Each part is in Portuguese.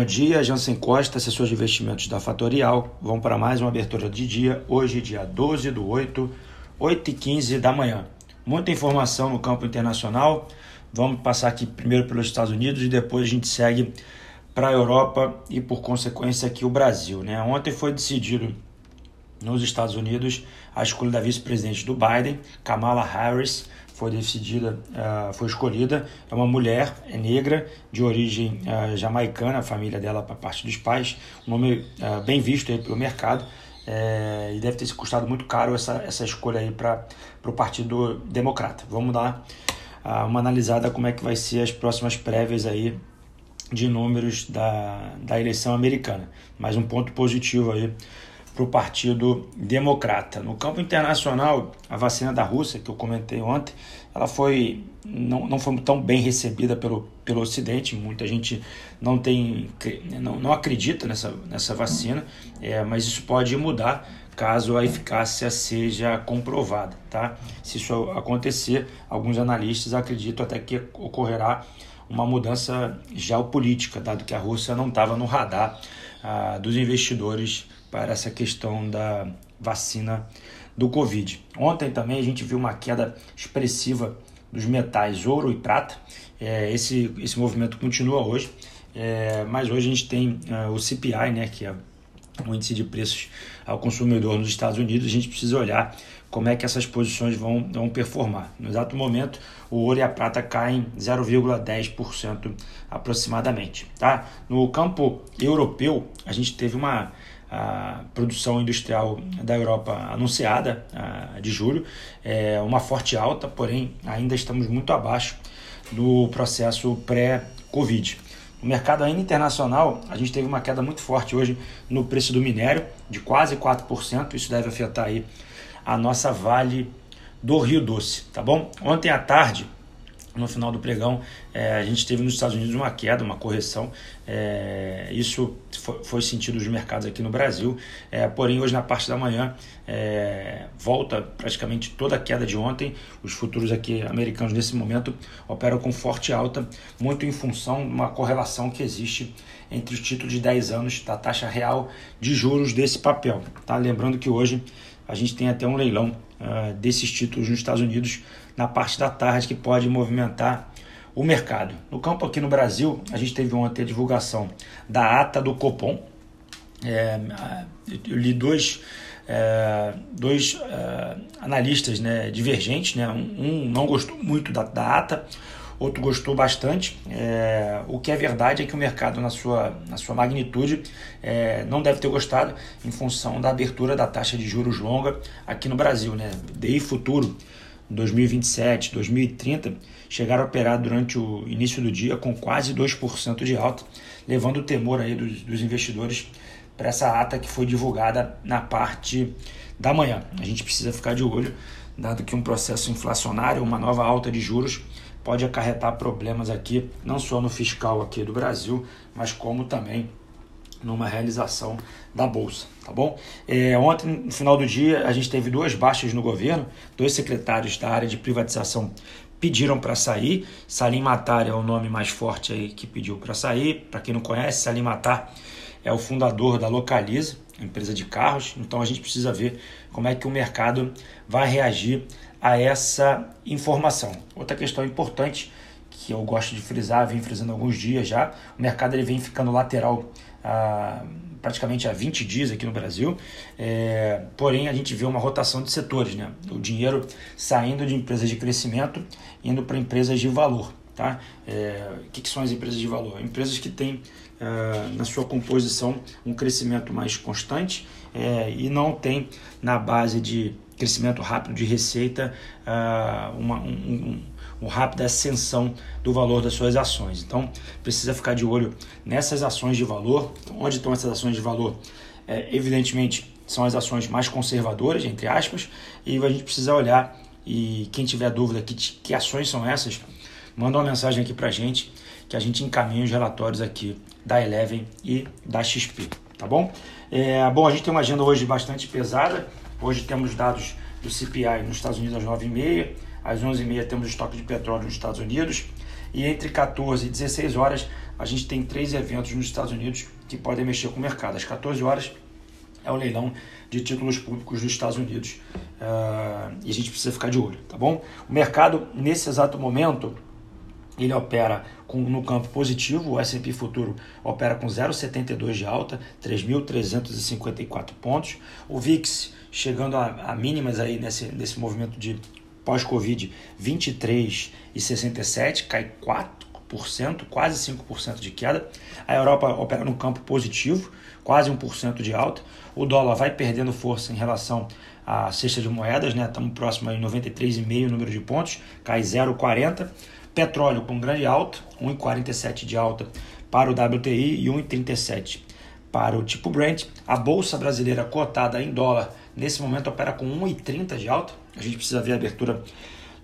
bom dia. Jansen Costa, assessor de investimentos da Fatorial. Vamos para mais uma abertura de dia. Hoje, dia 12 do 8, 8 e 15 da manhã. Muita informação no campo internacional. Vamos passar aqui primeiro pelos Estados Unidos e depois a gente segue para a Europa e, por consequência, aqui o Brasil. Né? Ontem foi decidido nos Estados Unidos a escolha da vice-presidente do Biden, Kamala Harris foi decidida, uh, foi escolhida, é uma mulher, é negra, de origem uh, jamaicana, a família dela para parte dos pais, um nome uh, bem visto aí pelo mercado, é, e deve ter se custado muito caro essa, essa escolha aí para o Partido Democrata. Vamos dar uma analisada como é que vai ser as próximas prévias aí de números da, da eleição americana. Mais um ponto positivo aí para o Partido Democrata. No campo internacional, a vacina da Rússia, que eu comentei ontem, ela foi não, não foi tão bem recebida pelo, pelo Ocidente. Muita gente não tem não, não acredita nessa, nessa vacina, é, mas isso pode mudar caso a eficácia seja comprovada. Tá? Se isso acontecer, alguns analistas acreditam até que ocorrerá uma mudança geopolítica, dado que a Rússia não estava no radar ah, dos investidores para essa questão da vacina do Covid. Ontem também a gente viu uma queda expressiva dos metais ouro e prata. É, esse, esse movimento continua hoje, é, mas hoje a gente tem uh, o CPI, né, que é o índice de preços ao consumidor nos Estados Unidos. A gente precisa olhar como é que essas posições vão, vão performar. No exato momento, o ouro e a prata caem 0,10% aproximadamente. Tá? No campo europeu, a gente teve uma a produção industrial da Europa anunciada de julho, é uma forte alta, porém ainda estamos muito abaixo do processo pré-Covid. No mercado ainda internacional, a gente teve uma queda muito forte hoje no preço do minério, de quase 4%. Isso deve afetar aí a nossa Vale do Rio Doce, tá bom? Ontem à tarde, no final do pregão, é, a gente teve nos Estados Unidos uma queda, uma correção. É, isso foi, foi, sentido dos mercados aqui no Brasil. É, porém, hoje na parte da manhã é, volta praticamente toda a queda de ontem. Os futuros aqui americanos nesse momento operam com forte alta, muito em função de uma correlação que existe entre os títulos de 10 anos da taxa real de juros desse papel. Tá? Lembrando que hoje a gente tem até um leilão uh, desses títulos nos Estados Unidos na parte da tarde que pode movimentar o mercado. No campo aqui no Brasil, a gente teve ontem a divulgação da ata do Copom. É, eu li dois, é, dois é, analistas né, divergentes, né? Um, não gostou muito da, da ata, outro gostou bastante. É, o que é verdade é que o mercado, na sua, na sua magnitude, é, não deve ter gostado em função da abertura da taxa de juros longa aqui no Brasil. Né? DI futuro 2027, 2030 chegaram a operar durante o início do dia com quase 2% de alta, levando o temor aí dos, dos investidores para essa ata que foi divulgada na parte da manhã. A gente precisa ficar de olho, dado que um processo inflacionário, uma nova alta de juros, pode acarretar problemas aqui, não só no fiscal aqui do Brasil, mas como também numa realização da bolsa, tá bom? É, ontem, no final do dia, a gente teve duas baixas no governo, dois secretários da área de privatização pediram para sair. Salim Matar é o nome mais forte aí que pediu para sair. Para quem não conhece, Salim Matar é o fundador da Localiza, empresa de carros. Então a gente precisa ver como é que o mercado vai reagir a essa informação. Outra questão importante que eu gosto de frisar, vem frisando há alguns dias já, o mercado ele vem ficando lateral a, praticamente há 20 dias aqui no Brasil, é, porém a gente vê uma rotação de setores, né? o dinheiro saindo de empresas de crescimento indo para empresas de valor. Tá? É, o que, que, são as empresas de valor? Empresas que têm é, na sua composição um crescimento mais constante é, e não tem na base de crescimento rápido de receita uh, uma, um, uma rápida ascensão do valor das suas ações. Então, precisa ficar de olho nessas ações de valor. Então, onde estão essas ações de valor? É, evidentemente, são as ações mais conservadoras, entre aspas, e a gente precisa olhar. E quem tiver dúvida que, que ações são essas, manda uma mensagem aqui para a gente, que a gente encaminha os relatórios aqui da Eleven e da XP, tá bom? É, bom, a gente tem uma agenda hoje bastante pesada. Hoje temos dados do CPI nos Estados Unidos às 9h30 às 11h30 temos estoque de petróleo nos Estados Unidos. E entre 14 e 16 horas, a gente tem três eventos nos Estados Unidos que podem mexer com o mercado. Às 14 horas é o leilão de títulos públicos dos Estados Unidos uh, e a gente precisa ficar de olho, tá bom? O mercado, nesse exato momento, ele opera com, no campo positivo, o S&P Futuro opera com 0,72 de alta, 3.354 pontos. O VIX chegando a, a mínimas aí nesse, nesse movimento de pós-Covid, 23,67, cai 4%, quase 5% de queda. A Europa opera no campo positivo, quase 1% de alta. O dólar vai perdendo força em relação à cesta de moedas, né? Estamos próximo a 93,5 número de pontos, cai 0,40. Petróleo com grande alta, 1,47 de alta para o WTI e 1,37 para o tipo Brent. A bolsa brasileira cotada em dólar nesse momento opera com 1,30 de alta. A gente precisa ver a abertura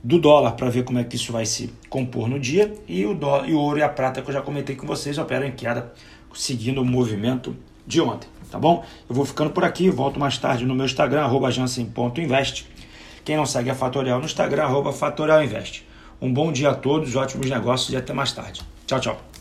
do dólar para ver como é que isso vai se compor no dia. E o, dólar, e o ouro e a prata que eu já comentei com vocês operam em queda, seguindo o movimento de ontem. Tá bom? Eu vou ficando por aqui, volto mais tarde no meu Instagram, jansen.invest. Quem não segue a Fatorial no Instagram, arroba fatorialinvest. Um bom dia a todos, ótimos negócios e até mais tarde. Tchau, tchau.